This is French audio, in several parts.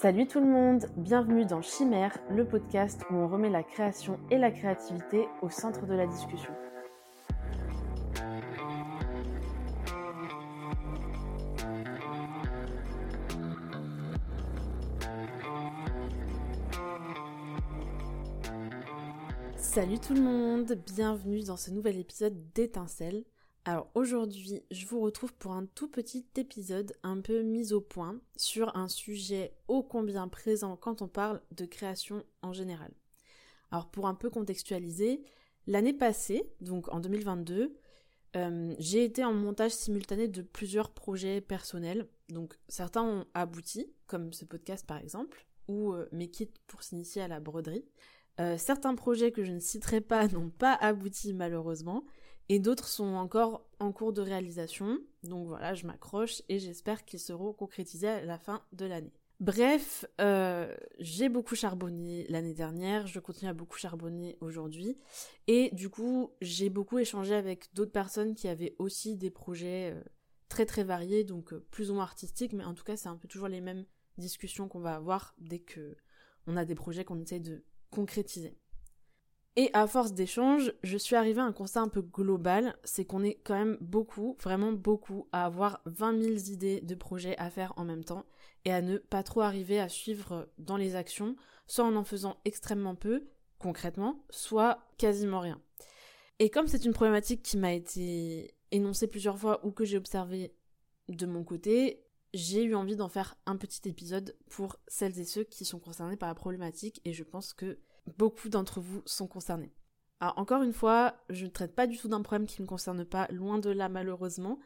Salut tout le monde, bienvenue dans Chimère, le podcast où on remet la création et la créativité au centre de la discussion. Salut tout le monde, bienvenue dans ce nouvel épisode d'Étincelle. Alors aujourd'hui, je vous retrouve pour un tout petit épisode un peu mis au point sur un sujet ô combien présent quand on parle de création en général. Alors pour un peu contextualiser, l'année passée, donc en 2022, euh, j'ai été en montage simultané de plusieurs projets personnels. Donc certains ont abouti, comme ce podcast par exemple, ou euh, mes kits pour s'initier à la broderie. Euh, certains projets que je ne citerai pas n'ont pas abouti malheureusement, et d'autres sont encore en cours de réalisation. Donc voilà, je m'accroche et j'espère qu'ils seront concrétisés à la fin de l'année. Bref, euh, j'ai beaucoup charbonné l'année dernière, je continue à beaucoup charbonner aujourd'hui, et du coup j'ai beaucoup échangé avec d'autres personnes qui avaient aussi des projets euh, très très variés, donc euh, plus ou moins artistiques, mais en tout cas c'est un peu toujours les mêmes discussions qu'on va avoir dès que on a des projets qu'on essaie de concrétiser. Et à force d'échanges, je suis arrivée à un constat un peu global, c'est qu'on est quand même beaucoup, vraiment beaucoup, à avoir 20 000 idées de projets à faire en même temps et à ne pas trop arriver à suivre dans les actions, soit en en faisant extrêmement peu, concrètement, soit quasiment rien. Et comme c'est une problématique qui m'a été énoncée plusieurs fois ou que j'ai observé de mon côté, j'ai eu envie d'en faire un petit épisode pour celles et ceux qui sont concernés par la problématique et je pense que beaucoup d'entre vous sont concernés. Alors encore une fois, je ne traite pas du tout d'un problème qui ne me concerne pas, loin de là malheureusement.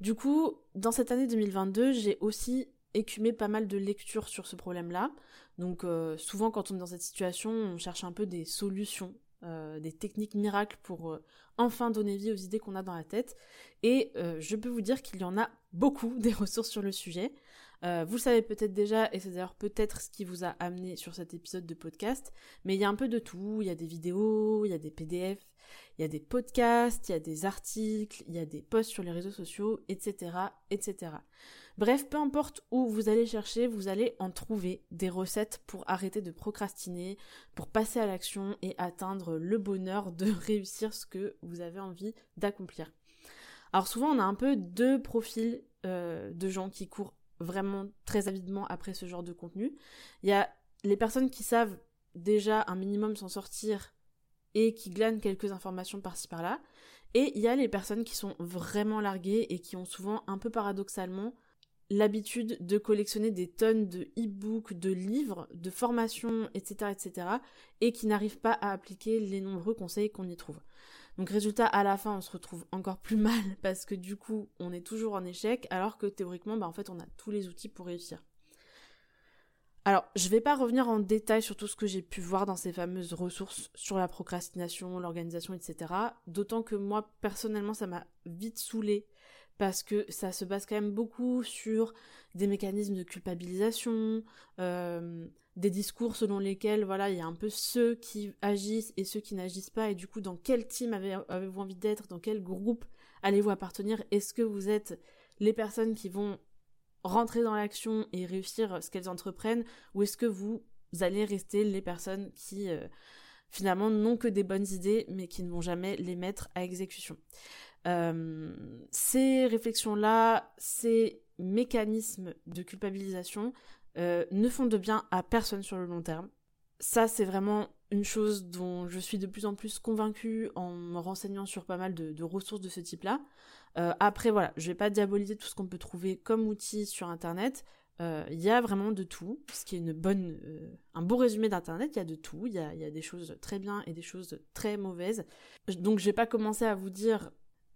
Du coup, dans cette année 2022, j'ai aussi écumé pas mal de lectures sur ce problème-là. Donc euh, souvent quand on est dans cette situation, on cherche un peu des solutions, euh, des techniques miracles pour euh, enfin donner vie aux idées qu'on a dans la tête. Et je peux vous dire qu'il y en a beaucoup des ressources sur le sujet. Euh, vous le savez peut-être déjà, et c'est d'ailleurs peut-être ce qui vous a amené sur cet épisode de podcast, mais il y a un peu de tout, il y a des vidéos, il y a des PDF, il y a des podcasts, il y a des articles, il y a des posts sur les réseaux sociaux, etc., etc. Bref, peu importe où vous allez chercher, vous allez en trouver des recettes pour arrêter de procrastiner, pour passer à l'action et atteindre le bonheur de réussir ce que vous avez envie d'accomplir. Alors souvent on a un peu deux profils euh, de gens qui courent vraiment très avidement après ce genre de contenu. Il y a les personnes qui savent déjà un minimum s'en sortir et qui glanent quelques informations par-ci par-là. Et il y a les personnes qui sont vraiment larguées et qui ont souvent un peu paradoxalement l'habitude de collectionner des tonnes de e-books, de livres, de formations, etc., etc., et qui n'arrivent pas à appliquer les nombreux conseils qu'on y trouve. Donc résultat, à la fin, on se retrouve encore plus mal parce que du coup, on est toujours en échec, alors que théoriquement, bah, en fait, on a tous les outils pour réussir. Alors, je vais pas revenir en détail sur tout ce que j'ai pu voir dans ces fameuses ressources sur la procrastination, l'organisation, etc. D'autant que moi, personnellement, ça m'a vite saoulé parce que ça se base quand même beaucoup sur des mécanismes de culpabilisation, euh, des discours selon lesquels voilà il y a un peu ceux qui agissent et ceux qui n'agissent pas. Et du coup dans quel team avez-vous envie d'être, dans quel groupe allez-vous appartenir, est-ce que vous êtes les personnes qui vont rentrer dans l'action et réussir ce qu'elles entreprennent? Ou est-ce que vous allez rester les personnes qui euh, finalement n'ont que des bonnes idées mais qui ne vont jamais les mettre à exécution? Euh, ces réflexions-là, ces mécanismes de culpabilisation euh, ne font de bien à personne sur le long terme. Ça, c'est vraiment une chose dont je suis de plus en plus convaincue en me renseignant sur pas mal de, ressources de ce type-là. Euh, après, voilà, je vais pas diaboliser tout ce qu'on peut trouver comme outil sur Internet. Il y a vraiment de tout, ce qui est une bonne, un beau résumé d'Internet. Il y a de tout. Il y a, y a, des choses très bien et des choses très mauvaises. Donc, je vais pas commencer à vous dire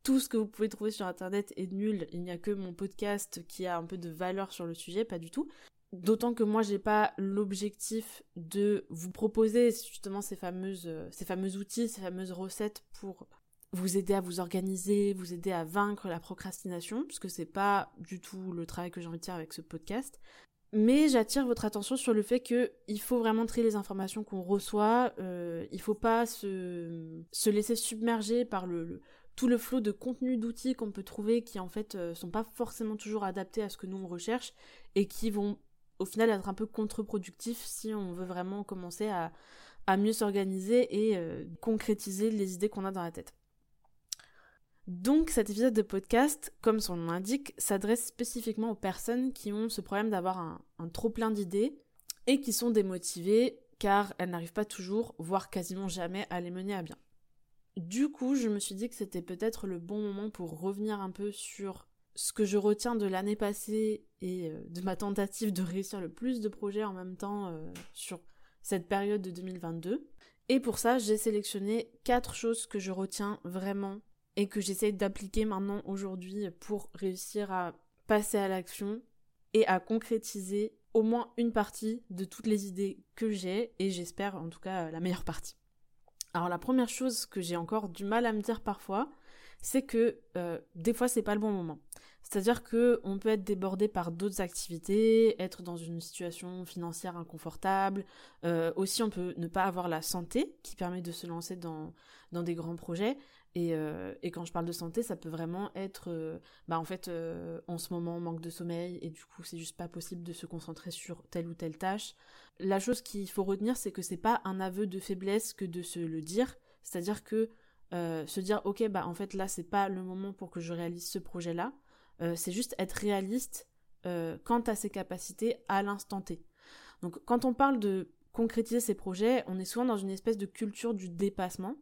tout ce que vous pouvez trouver sur internet est nul, il n'y a que mon podcast qui a un peu de valeur sur le sujet, pas du tout. D'autant que moi j'ai pas l'objectif de vous proposer justement ces fameuses euh, fameux outils, ces fameuses recettes pour vous aider à vous organiser, vous aider à vaincre la procrastination, parce que c'est pas du tout le travail que j'ai envie de faire avec ce podcast. Mais j'attire votre attention sur le fait que il faut vraiment trier les informations qu'on reçoit. Euh, il faut pas se, se laisser submerger par le, tout le flot de contenu d'outils qu'on peut trouver qui en fait euh, sont pas forcément toujours adaptés à ce que nous on recherche et qui vont au final être un peu contre-productifs si on veut vraiment commencer à, mieux s'organiser et euh, concrétiser les idées qu'on a dans la tête. Donc cet épisode de podcast, comme son nom l'indique, s'adresse spécifiquement aux personnes qui ont ce problème d'avoir un, un trop plein d'idées et qui sont démotivées car elles n'arrivent pas toujours, voire quasiment jamais, à les mener à bien. Du coup, je me suis dit que c'était peut-être le bon moment pour revenir un peu sur ce que je retiens de l'année passée et euh, de ma tentative de réussir le plus de projets en même temps euh, sur cette période de 2022. Et pour ça, j'ai sélectionné quatre choses que je retiens vraiment et que j'essaye d'appliquer maintenant aujourd'hui pour réussir à passer à l'action et à concrétiser au moins une partie de toutes les idées que j'ai et j'espère en tout cas la meilleure partie. Alors la première chose que j'ai encore du mal à me dire parfois, c'est que euh, des fois c'est pas le bon moment. C'est-à-dire que on peut être débordé par d'autres activités, être dans une situation financière inconfortable. Euh, aussi, on peut ne pas avoir la santé qui permet de se lancer dans, des grands projets. Et, euh, et, quand je parle de santé, ça peut vraiment être, euh, bah en fait, en ce moment, manque de sommeil et du coup, c'est juste pas possible de se concentrer sur telle ou telle tâche. La chose qu'il faut retenir, c'est que c'est pas un aveu de faiblesse que de se le dire. C'est-à-dire que se dire, ok, bah en fait, là, c'est pas le moment pour que je réalise ce projet-là. Euh, c'est juste être réaliste euh, quant à ses capacités à l'instant T. Donc quand on parle de concrétiser ses projets, on est souvent dans une espèce de culture du dépassement,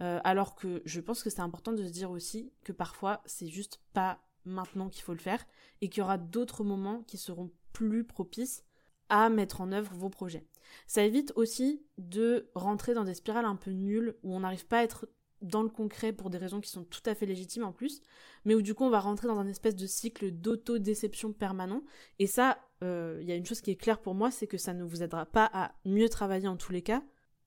euh, alors que je pense que c'est important de se dire aussi que parfois c'est juste pas maintenant qu'il faut le faire et qu'il y aura d'autres moments qui seront plus propices à mettre en œuvre vos projets. Ça évite aussi de rentrer dans des spirales un peu nulles où on n'arrive pas à être dans le concret pour des raisons qui sont tout à fait légitimes en plus, mais où du coup on va rentrer dans un espèce de cycle d'auto-déception permanent. Et ça, euh, il y a une chose qui est claire pour moi, c'est que ça ne vous aidera pas à mieux travailler en tous les cas.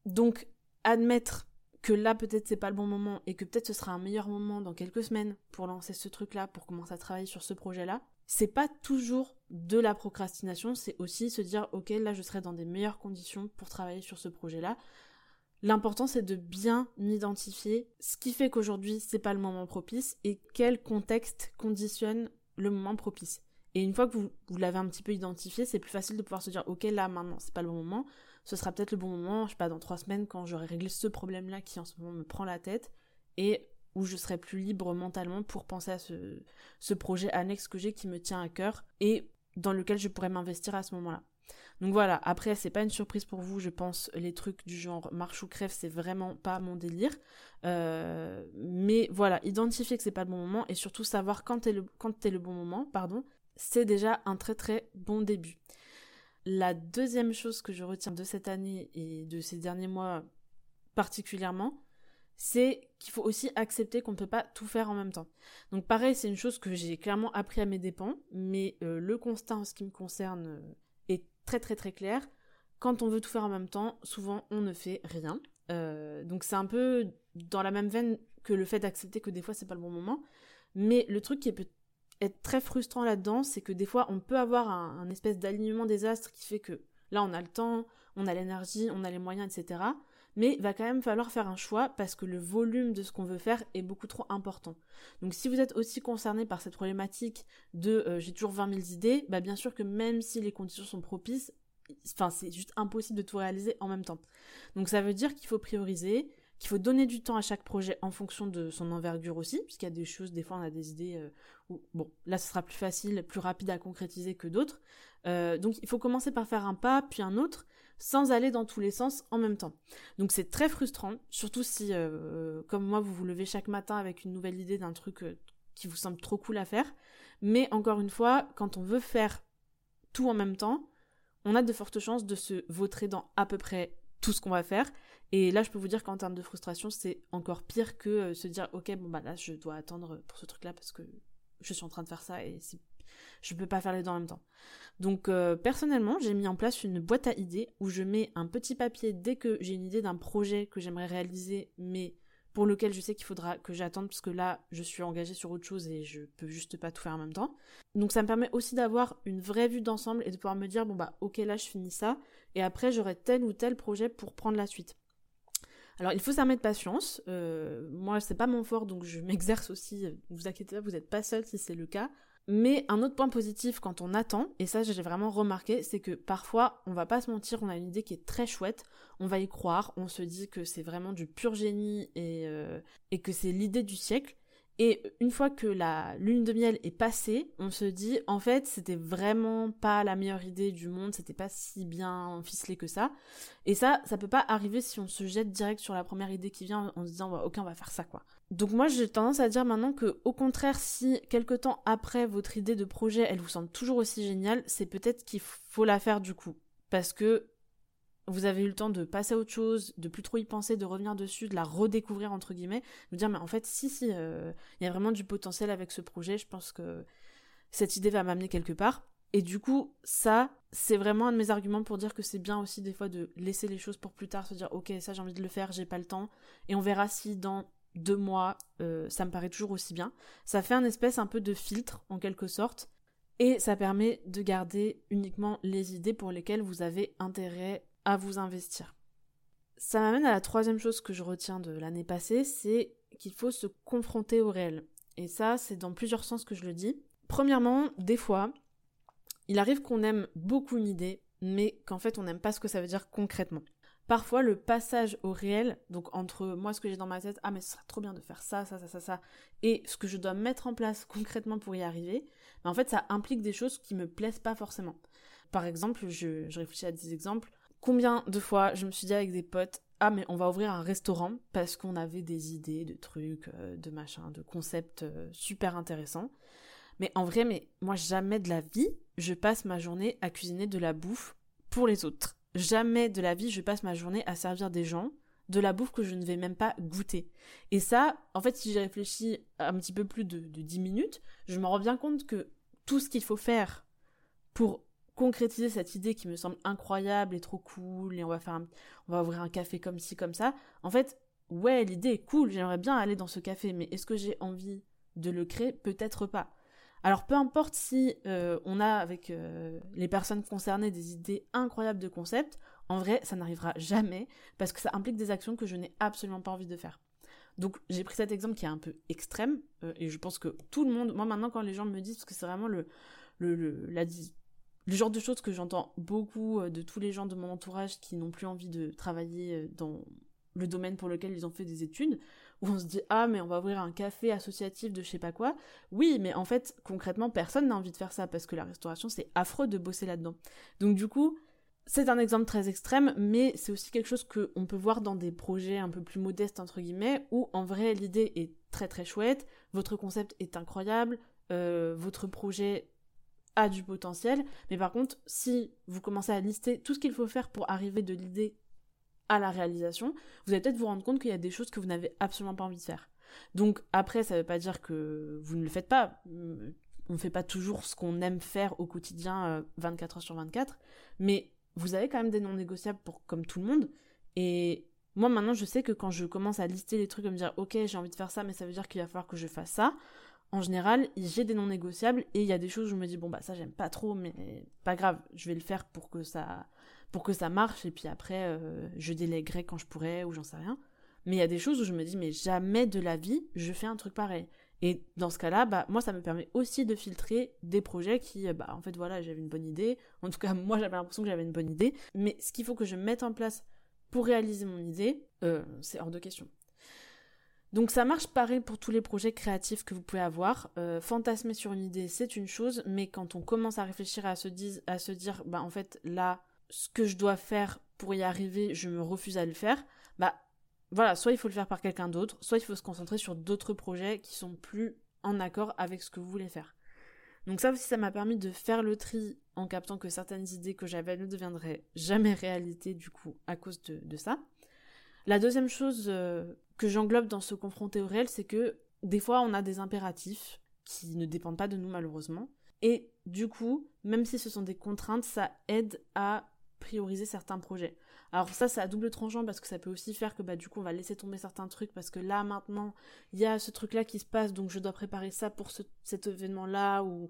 Donc admettre que là peut-être c'est pas le bon moment et que peut-être ce sera un meilleur moment dans quelques semaines pour lancer ce truc-là, pour commencer à travailler sur ce projet-là, c'est pas toujours de la procrastination, c'est aussi se dire ok là je serai dans des meilleures conditions pour travailler sur ce projet-là. L'important c'est de bien identifier ce qui fait qu'aujourd'hui c'est pas le moment propice et quel contexte conditionne le moment propice. Et une fois que vous, l'avez un petit peu identifié, c'est plus facile de pouvoir se dire ok là maintenant c'est pas le bon moment, ce sera peut-être le bon moment, je sais pas, dans trois semaines quand j'aurai réglé ce problème-là qui en ce moment me prend la tête et où je serai plus libre mentalement pour penser à ce, ce projet annexe que j'ai qui me tient à cœur et dans lequel je pourrais m'investir à ce moment-là. Donc voilà, après c'est pas une surprise pour vous, je pense, les trucs du genre marche ou crève, c'est vraiment pas mon délire. Euh, mais voilà, identifier que c'est pas le bon moment et surtout savoir quand est le bon moment, pardon, c'est déjà un très très bon début. La deuxième chose que je retiens de cette année et de ces derniers mois particulièrement, c'est qu'il faut aussi accepter qu'on ne peut pas tout faire en même temps. Donc pareil, c'est une chose que j'ai clairement appris à mes dépens, mais euh, le constat en ce qui me concerne euh, très très très clair. Quand on veut tout faire en même temps, souvent on ne fait rien. Euh, donc c'est un peu dans la même veine que le fait d'accepter que des fois c'est pas le bon moment. Mais le truc qui peut être très frustrant là-dedans, c'est que des fois on peut avoir un, espèce d'alignement des astres qui fait que là on a le temps, on a l'énergie, on a les moyens, etc. Mais va quand même falloir faire un choix parce que le volume de ce qu'on veut faire est beaucoup trop important. Donc si vous êtes aussi concerné par cette problématique de euh, j'ai toujours 20 000 idées, bah bien sûr que même si les conditions sont propices, c'est juste impossible de tout réaliser en même temps. Donc ça veut dire qu'il faut prioriser, qu'il faut donner du temps à chaque projet en fonction de son envergure aussi, puisqu'il y a des choses, des fois on a des idées euh, où, bon, là ce sera plus facile, plus rapide à concrétiser que d'autres. Euh, donc il faut commencer par faire un pas, puis un autre, sans aller dans tous les sens en même temps. Donc c'est très frustrant, surtout si, euh, comme moi, vous vous levez chaque matin avec une nouvelle idée d'un truc euh, qui vous semble trop cool à faire. Mais encore une fois, quand on veut faire tout en même temps, on a de fortes chances de se vautrer dans à peu près tout ce qu'on va faire. Et là, je peux vous dire qu'en termes de frustration, c'est encore pire que euh, se dire, ok, bon bah là, je dois attendre pour ce truc-là parce que je suis en train de faire ça et c'est je peux pas faire les deux en même temps. Donc euh, personnellement, j'ai mis en place une boîte à idées où je mets un petit papier dès que j'ai une idée d'un projet que j'aimerais réaliser, mais pour lequel je sais qu'il faudra que j'attende parce que là, je suis engagée sur autre chose et je peux juste pas tout faire en même temps. Donc ça me permet aussi d'avoir une vraie vue d'ensemble et de pouvoir me dire bon bah ok là je finis ça et après j'aurai tel ou tel projet pour prendre la suite. Alors il faut s'armer de patience. Euh, moi c'est pas mon fort donc je m'exerce aussi. Vous inquiétez pas, vous n'êtes pas seul si c'est le cas. Mais un autre point positif quand on attend, et ça j'ai vraiment remarqué, c'est que parfois, on va pas se mentir, on a une idée qui est très chouette, on va y croire, on se dit que c'est vraiment du pur génie et, euh, et que c'est l'idée du siècle. Et une fois que la lune de miel est passée, on se dit en fait c'était vraiment pas la meilleure idée du monde, c'était pas si bien ficelé que ça. Et ça, ça peut pas arriver si on se jette direct sur la première idée qui vient en se disant ok on va faire ça quoi. Donc moi j'ai tendance à dire maintenant que au contraire si quelque temps après votre idée de projet elle vous semble toujours aussi géniale, c'est peut-être qu'il faut la faire du coup. Parce que vous avez eu le temps de passer à autre chose, de plus trop y penser, de revenir dessus, de la redécouvrir entre guillemets, de dire mais en fait si si euh, il y a vraiment du potentiel avec ce projet, je pense que cette idée va m'amener quelque part. Et du coup, ça, c'est vraiment un de mes arguments pour dire que c'est bien aussi des fois de laisser les choses pour plus tard, se dire ok ça j'ai envie de le faire, j'ai pas le temps, et on verra si dans deux mois euh, ça me paraît toujours aussi bien. Ça fait un espèce un peu de filtre en quelque sorte, et ça permet de garder uniquement les idées pour lesquelles vous avez intérêt à vous investir. Ça m'amène à la troisième chose que je retiens de l'année passée, c'est qu'il faut se confronter au réel. Et ça, c'est dans plusieurs sens que je le dis. Premièrement, des fois, il arrive qu'on aime beaucoup une idée, mais qu'en fait on n'aime pas ce que ça veut dire concrètement. Parfois, le passage au réel, donc entre moi ce que j'ai dans ma tête, ah mais ce serait trop bien de faire ça, ça, ça, ça, ça, et ce que je dois mettre en place concrètement pour y arriver, mais en fait ça implique des choses qui me plaisent pas forcément. Par exemple, je réfléchis à des exemples, Combien de fois je me suis dit avec des potes, ah mais on va ouvrir un restaurant parce qu'on avait des idées de trucs, euh, de machins, de concepts euh, super intéressants. Mais en vrai, mais moi jamais de la vie, je passe ma journée à cuisiner de la bouffe pour les autres. Jamais de la vie, je passe ma journée à servir des gens de la bouffe que je ne vais même pas goûter. Et ça, en fait, si j'y réfléchis un petit peu plus de, de 10 minutes, je me rends bien compte que tout ce qu'il faut faire pour concrétiser cette idée qui me semble incroyable et trop cool et on va faire on va ouvrir un café comme ci comme ça. En fait ouais l'idée est cool j'aimerais bien aller dans ce café mais est-ce que j'ai envie de le créer? Peut-être pas. Alors peu importe si euh, on a avec euh, les personnes concernées des idées incroyables de concept en vrai ça n'arrivera jamais parce que ça implique des actions que je n'ai absolument pas envie de faire. Donc j'ai pris cet exemple qui est un peu extrême euh, et je pense que tout le monde moi maintenant quand les gens me disent parce que c'est vraiment le, le, la le genre de choses que j'entends beaucoup euh, de tous les gens de mon entourage qui n'ont plus envie de travailler euh, dans le domaine pour lequel ils ont fait des études, où on se dit ah mais on va ouvrir un café associatif de je sais pas quoi. Oui, mais en fait concrètement personne n'a envie de faire ça parce que la restauration c'est affreux de bosser là-dedans. Donc du coup c'est un exemple très extrême, mais c'est aussi quelque chose qu'on peut voir dans des projets un peu plus modestes entre guillemets, où en vrai l'idée est très très chouette, votre concept est incroyable, euh, votre projet a du potentiel, mais par contre, si vous commencez à lister tout ce qu'il faut faire pour arriver de l'idée à la réalisation, vous allez peut-être vous rendre compte qu'il y a des choses que vous n'avez absolument pas envie de faire. Donc après, ça ne veut pas dire que vous ne le faites pas. On ne fait pas toujours ce qu'on aime faire au quotidien 24 euh, heures sur 24, mais vous avez quand même des non négociables pour comme tout le monde. Et moi maintenant, je sais que quand je commence à lister les trucs, à me dire ok, j'ai envie de faire ça, mais ça veut dire qu'il va falloir que je fasse ça en général, j'ai des non négociables et il y a des choses où je me dis bon bah ça j'aime pas trop mais pas grave, je vais le faire pour que ça pour que ça marche et puis après euh, je délèguerai quand je pourrai ou j'en sais rien. Mais il y a des choses où je me dis mais jamais de la vie je fais un truc pareil. Et dans ce cas-là, bah moi ça me permet aussi de filtrer des projets qui bah en fait voilà, j'avais une bonne idée. En tout cas, moi j'avais l'impression que j'avais une bonne idée, mais ce qu'il faut que je mette en place pour réaliser mon idée, euh, c'est hors de question. Donc ça marche pareil pour tous les projets créatifs que vous pouvez avoir. Euh, fantasmer sur une idée, c'est une chose, mais quand on commence à réfléchir à se, dire, à se dire, bah en fait là, ce que je dois faire pour y arriver, je me refuse à le faire, bah voilà, soit il faut le faire par quelqu'un d'autre, soit il faut se concentrer sur d'autres projets qui sont plus en accord avec ce que vous voulez faire. Donc ça aussi, ça m'a permis de faire le tri en captant que certaines idées que j'avais ne deviendraient jamais réalité du coup à cause de, ça. La deuxième chose euh, que j'englobe dans se confronter au réel, c'est que des fois on a des impératifs qui ne dépendent pas de nous malheureusement. Et du coup, même si ce sont des contraintes, ça aide à prioriser certains projets. Alors ça, c'est à double tranchant parce que ça peut aussi faire que bah du coup on va laisser tomber certains trucs parce que là maintenant il y a ce truc là qui se passe donc je dois préparer ça pour cet événement là ou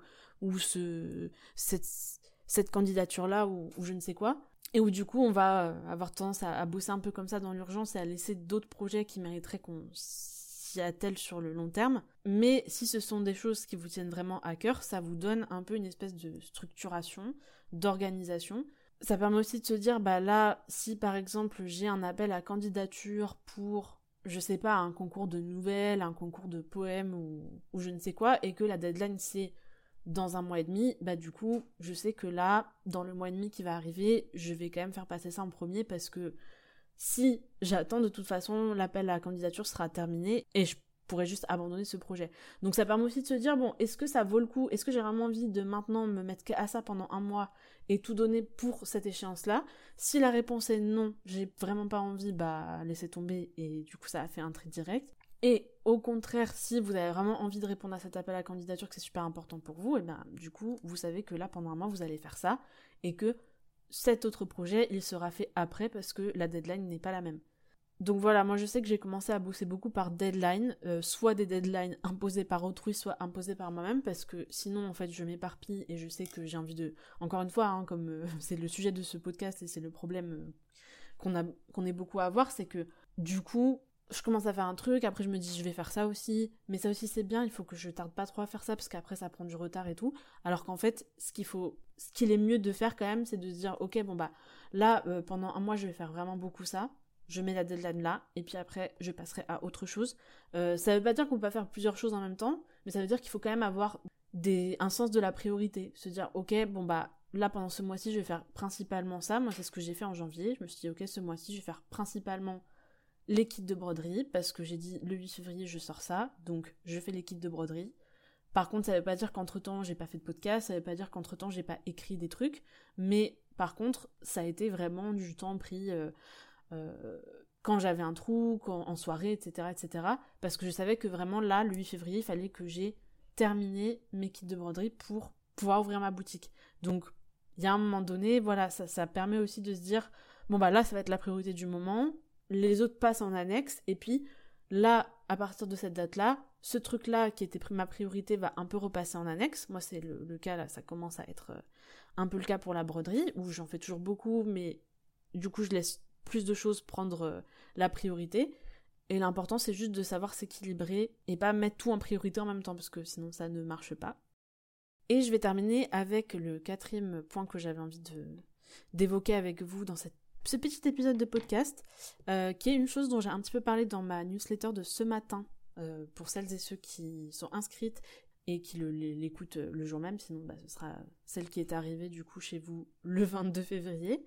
ce cette, candidature là ou je ne sais quoi. Et où du coup on va euh, avoir tendance à, bosser un peu comme ça dans l'urgence et à laisser d'autres projets qui mériteraient qu'on s'y attelle sur le long terme. Mais si ce sont des choses qui vous tiennent vraiment à cœur, ça vous donne un peu une espèce de structuration, d'organisation. Ça permet aussi de se dire, bah là, si par exemple j'ai un appel à candidature pour, je sais pas, un concours de nouvelles, un concours de poèmes ou, ou je ne sais quoi, et que la deadline c'est dans un mois et demi, bah du coup, je sais que là, dans le mois et demi qui va arriver, je vais quand même faire passer ça en premier parce que si j'attends de toute façon, l'appel à la candidature sera terminé et je pourrais juste abandonner ce projet. Donc ça permet aussi de se dire, bon, est-ce que ça vaut le coup? Est-ce que j'ai vraiment envie de maintenant me mettre à ça pendant un mois et tout donner pour cette échéance-là? Si la réponse est non, j'ai vraiment pas envie, bah laissez tomber et du coup ça a fait un trait direct. Et au contraire, si vous avez vraiment envie de répondre à cet appel à candidature, que c'est super important pour vous, et bien du coup, vous savez que là, pendant un mois, vous allez faire ça, et que cet autre projet, il sera fait après parce que la deadline n'est pas la même. Donc voilà, moi je sais que j'ai commencé à bosser beaucoup par deadline, euh, soit des deadlines imposées par autrui, soit imposées par moi-même, parce que sinon en fait je m'éparpille et je sais que j'ai envie de... Encore une fois, hein, comme euh, c'est le sujet de ce podcast et c'est le problème euh, qu'on a qu'on est beaucoup à avoir, c'est que du coup je commence à faire un truc, après je me dis je vais faire ça aussi, mais ça aussi c'est bien, il faut que je tarde pas trop à faire ça parce qu'après ça prend du retard et tout. Alors qu'en fait, ce qu'il faut, ce qu'il est mieux de faire quand même, c'est de se dire ok bon bah là euh, pendant un mois je vais faire vraiment beaucoup ça, je mets la deadline là et puis après je passerai à autre chose. Euh, ça veut pas dire qu'on peut pas faire plusieurs choses en même temps, mais ça veut dire qu'il faut quand même avoir des, un sens de la priorité, se dire ok bon bah là pendant ce mois-ci je vais faire principalement ça. Moi c'est ce que j'ai fait en janvier. Je me suis dit ok ce mois-ci je vais faire principalement les kits de broderie, parce que j'ai dit le 8 février je sors ça, donc je fais les kits de broderie. Par contre, ça veut pas dire qu'entre temps j'ai pas fait de podcast, ça veut pas dire qu'entre temps j'ai pas écrit des trucs, mais par contre, ça a été vraiment du temps pris euh, euh, quand j'avais un trou, en soirée, etc., etc. Parce que je savais que vraiment là, le 8 février, il fallait que j'ai terminé mes kits de broderie pour pouvoir ouvrir ma boutique. Donc, il y a un moment donné, voilà, ça, ça permet aussi de se dire, bon bah là, ça va être la priorité du moment, les autres passent en annexe, et puis là, à partir de cette date-là, ce truc-là qui était ma priorité va un peu repasser en annexe. Moi, c'est le, cas là, ça commence à être euh, un peu le cas pour la broderie, où j'en fais toujours beaucoup, mais du coup, je laisse plus de choses prendre euh, la priorité. Et l'important, c'est juste de savoir s'équilibrer et pas mettre tout en priorité en même temps, parce que sinon, ça ne marche pas. Et je vais terminer avec le quatrième point que j'avais envie d'évoquer avec vous dans cette ce petit épisode de podcast, euh, qui est une chose dont j'ai un petit peu parlé dans ma newsletter de ce matin, euh, pour celles et ceux qui sont inscrites et qui l'écoutent le, jour même, sinon bah, ce sera celle qui est arrivée du coup chez vous le 22 février.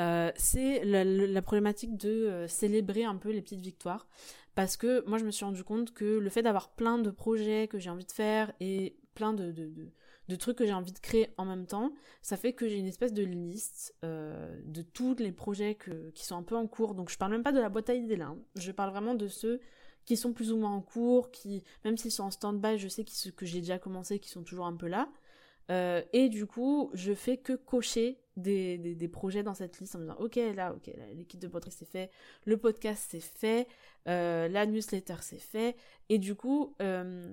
Euh, c'est la, problématique de célébrer un peu les petites victoires. Parce que moi je me suis rendu compte que le fait d'avoir plein de projets que j'ai envie de faire et plein de trucs que j'ai envie de créer en même temps, ça fait que j'ai une espèce de liste euh, de tous les projets qui sont un peu en cours. Donc je parle même pas de la boîte à idées là, hein. je parle vraiment de ceux qui sont plus ou moins en cours, qui, même s'ils sont en stand-by, je sais que, que j'ai déjà commencé, qui sont toujours un peu là. Euh, et du coup, je fais que cocher des, des, projets dans cette liste en me disant ok là ok l'équipe de podcast c'est fait le podcast c'est fait euh, la newsletter c'est fait. Et du coup euh,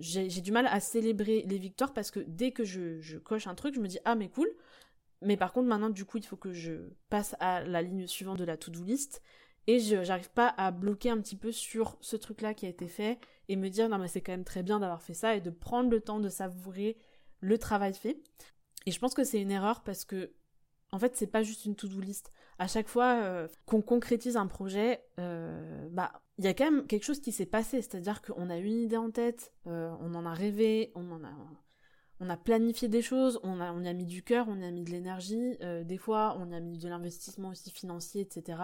j'ai du mal à célébrer les victoires parce que dès que je, je coche un truc je me dis ah mais cool. Mais par contre maintenant du coup il faut que je passe à la ligne suivante de la to-do list et j'arrive pas à bloquer un petit peu sur ce truc là qui a été fait et me dire non mais c'est quand même très bien d'avoir fait ça et de prendre le temps de savourer le travail fait. Et je pense que c'est une erreur parce que en fait, c'est pas juste une to-do list. À chaque fois euh, qu'on concrétise un projet, euh, bah, il y a quand même quelque chose qui s'est passé. C'est-à-dire qu'on a une idée en tête, euh, on en a rêvé, on en a, on a planifié des choses, on a, on y a mis du cœur, on y a mis de l'énergie. des fois, on y a mis de l'investissement aussi financier, etc.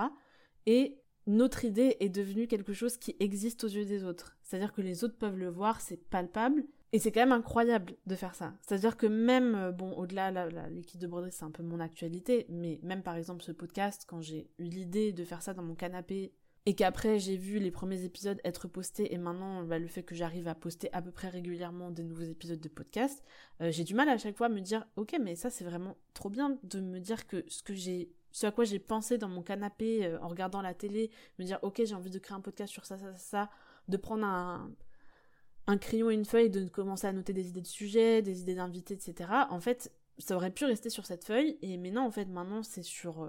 Et notre idée est devenue quelque chose qui existe aux yeux des autres. C'est-à-dire que les autres peuvent le voir, c'est palpable, et c'est quand même incroyable de faire ça. C'est-à-dire que même, euh, bon, au-delà, l'équipe de broderie, c'est un peu mon actualité, mais même par exemple ce podcast, quand j'ai eu l'idée de faire ça dans mon canapé, et qu'après j'ai vu les premiers épisodes être postés, et maintenant bah, le fait que j'arrive à poster à peu près régulièrement des nouveaux épisodes de podcast, euh, j'ai du mal à chaque fois à me dire, ok, mais ça c'est vraiment trop bien de me dire que ce que j'ai ce à quoi j'ai pensé dans mon canapé euh, en regardant la télé, me dire ok j'ai envie de créer un podcast sur ça, ça, ça, ça, de prendre un, un crayon et une feuille, de commencer à noter des idées de sujets, des idées d'invités, etc. En fait, ça aurait pu rester sur cette feuille, et maintenant, en fait, maintenant, c'est sur euh,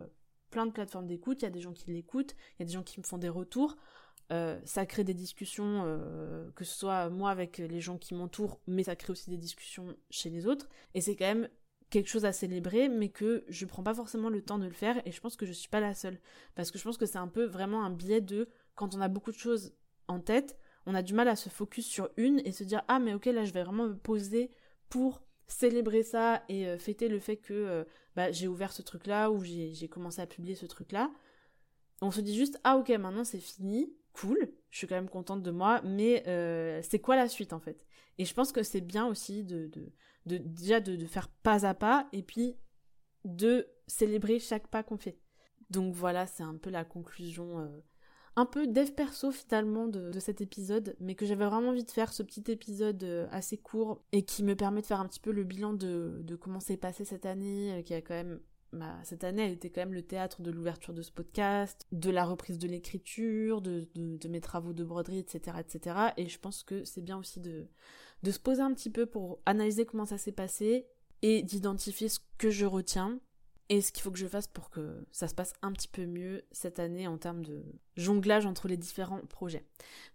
plein de plateformes d'écoute, il y a des gens qui l'écoutent, il y a des gens qui me font des retours. Euh, ça crée des discussions, euh, que ce soit moi avec les gens qui m'entourent, mais ça crée aussi des discussions chez les autres. Et c'est quand même quelque chose à célébrer, mais que je prends pas forcément le temps de le faire, et je pense que je suis pas la seule. Parce que je pense que c'est un peu vraiment un biais de, quand on a beaucoup de choses en tête, on a du mal à se focus sur une et se dire, ah mais ok, là je vais vraiment me poser pour célébrer ça et euh, fêter le fait que bah, j'ai ouvert ce truc-là ou j'ai commencé à publier ce truc-là. On se dit juste, ah ok, maintenant c'est fini, cool, je suis quand même contente de moi, mais euh, c'est quoi la suite en fait? Et je pense que c'est bien aussi de, de, déjà de, faire pas à pas et puis de célébrer chaque pas qu'on fait. Donc voilà, c'est un peu la conclusion, euh, un peu dev perso finalement de, de, cet épisode, mais que j'avais vraiment envie de faire ce petit épisode euh, assez court et qui me permet de faire un petit peu le bilan de, de comment s'est passé cette année, qui a quand même cette année, elle était quand même le théâtre de l'ouverture de ce podcast, de la reprise de l'écriture, de, mes travaux de broderie, etc., etc. Et je pense que c'est bien aussi de, de se poser un petit peu pour analyser comment ça s'est passé et d'identifier ce que je retiens et ce qu'il faut que je fasse pour que ça se passe un petit peu mieux cette année en termes de jonglage entre les différents projets.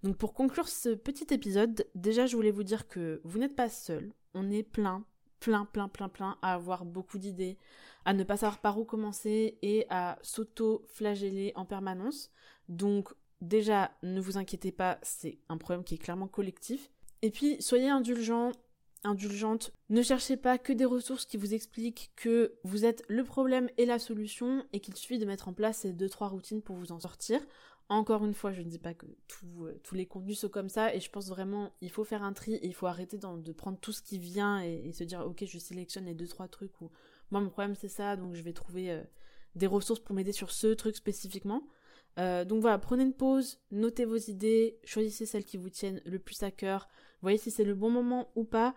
Donc pour conclure ce petit épisode, déjà je voulais vous dire que vous n'êtes pas seul, on est plein plein, plein, plein, plein, à avoir beaucoup d'idées, à ne pas savoir par où commencer et à s'auto-flageller en permanence. Donc déjà, ne vous inquiétez pas, c'est un problème qui est clairement collectif. Et puis, soyez indulgents, indulgente. Ne cherchez pas que des ressources qui vous expliquent que vous êtes le problème et la solution et qu'il suffit de mettre en place ces deux trois routines pour vous en sortir. Encore une fois, je ne dis pas que euh, tous les contenus sont comme ça, et je pense vraiment il faut faire un tri, et il faut arrêter de prendre tout ce qui vient et, se dire ok je sélectionne les deux trois trucs où moi mon problème c'est ça, donc je vais trouver euh, des ressources pour m'aider sur ce truc spécifiquement. Euh, donc voilà, prenez une pause, notez vos idées, choisissez celles qui vous tiennent le plus à cœur, voyez si c'est le bon moment ou pas.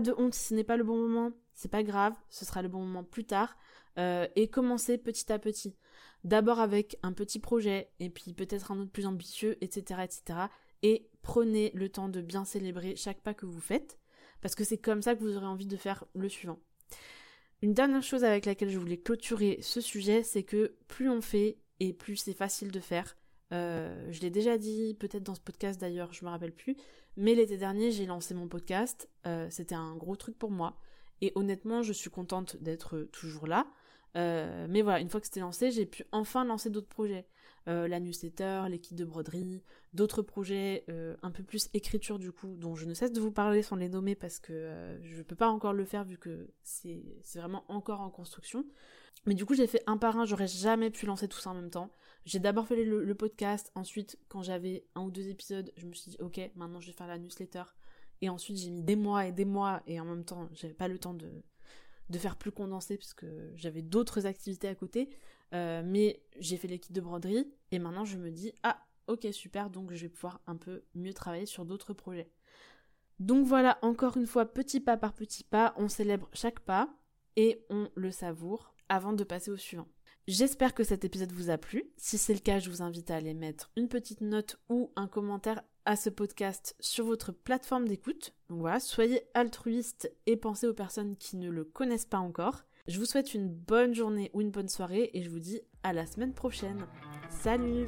De honte si ce n'est pas le bon moment, c'est pas grave, ce sera le bon moment plus tard. et commencez petit à petit d'abord avec un petit projet et puis peut-être un autre plus ambitieux, etc., etc. Et prenez le temps de bien célébrer chaque pas que vous faites parce que c'est comme ça que vous aurez envie de faire le suivant. Une dernière chose avec laquelle je voulais clôturer ce sujet, c'est que plus on fait et plus c'est facile de faire. Euh, je l'ai déjà dit, peut-être dans ce podcast d'ailleurs, je me rappelle plus. Mais l'été dernier, j'ai lancé mon podcast. Euh, c'était un gros truc pour moi. Et honnêtement, je suis contente d'être toujours là. Euh, mais voilà, une fois que c'était lancé, j'ai pu enfin lancer d'autres projets. Euh, la newsletter, l'équipe de broderie, d'autres projets un peu plus écriture du coup, dont je ne cesse de vous parler sans les nommer parce que je ne peux pas encore le faire vu que c'est vraiment encore en construction. Mais du coup, j'ai fait un par un, j'aurais jamais pu lancer tout ça en même temps. J'ai d'abord fait le, podcast, ensuite, quand j'avais un ou deux épisodes, je me suis dit, ok, maintenant je vais faire la newsletter. Et ensuite, j'ai mis des mois et des mois, et en même temps, j'avais pas le temps de, de faire plus condensé parce que j'avais d'autres activités à côté. Euh, mais j'ai fait l'équipe de broderie et maintenant je me dis ah ok super donc je vais pouvoir un peu mieux travailler sur d'autres projets. Donc voilà encore une fois petit pas par petit pas on célèbre chaque pas et on le savoure avant de passer au suivant. J'espère que cet épisode vous a plu. Si c'est le cas, je vous invite à aller mettre une petite note ou un commentaire à ce podcast sur votre plateforme d'écoute. Donc voilà, soyez altruiste et pensez aux personnes qui ne le connaissent pas encore. Je vous souhaite une bonne journée ou une bonne soirée et je vous dis à la semaine prochaine. Salut